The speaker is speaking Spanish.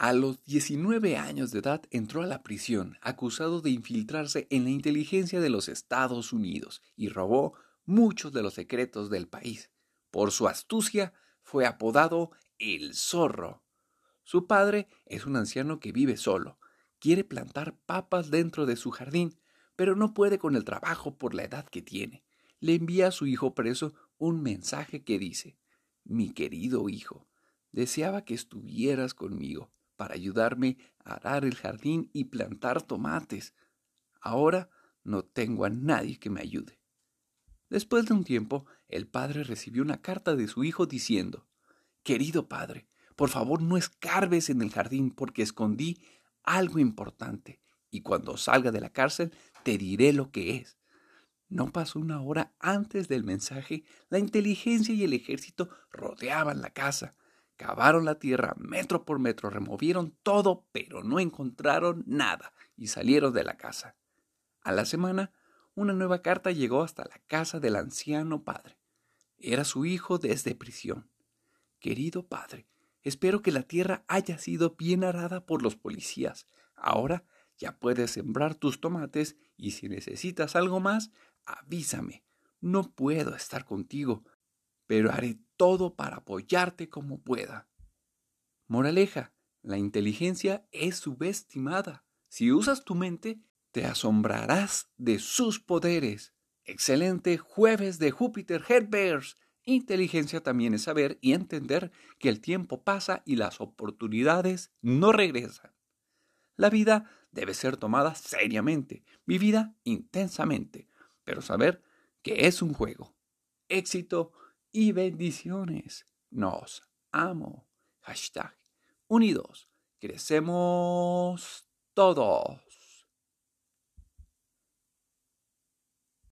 A los 19 años de edad entró a la prisión acusado de infiltrarse en la inteligencia de los Estados Unidos y robó muchos de los secretos del país. Por su astucia fue apodado el zorro. Su padre es un anciano que vive solo. Quiere plantar papas dentro de su jardín, pero no puede con el trabajo por la edad que tiene. Le envía a su hijo preso un mensaje que dice, Mi querido hijo, deseaba que estuvieras conmigo para ayudarme a arar el jardín y plantar tomates. Ahora no tengo a nadie que me ayude. Después de un tiempo, el padre recibió una carta de su hijo diciendo, Querido padre, por favor no escarbes en el jardín porque escondí algo importante y cuando salga de la cárcel te diré lo que es. No pasó una hora antes del mensaje, la inteligencia y el ejército rodeaban la casa. Cavaron la tierra metro por metro, removieron todo, pero no encontraron nada y salieron de la casa. A la semana, una nueva carta llegó hasta la casa del anciano padre. Era su hijo desde prisión. Querido padre, espero que la tierra haya sido bien arada por los policías. Ahora ya puedes sembrar tus tomates y si necesitas algo más, avísame. No puedo estar contigo, pero haré todo para apoyarte como pueda. Moraleja, la inteligencia es subestimada. Si usas tu mente, te asombrarás de sus poderes. Excelente jueves de Júpiter Headbears. Inteligencia también es saber y entender que el tiempo pasa y las oportunidades no regresan. La vida debe ser tomada seriamente, vivida intensamente, pero saber que es un juego. Éxito y bendiciones. Nos amo. Hashtag unidos. Crecemos todos.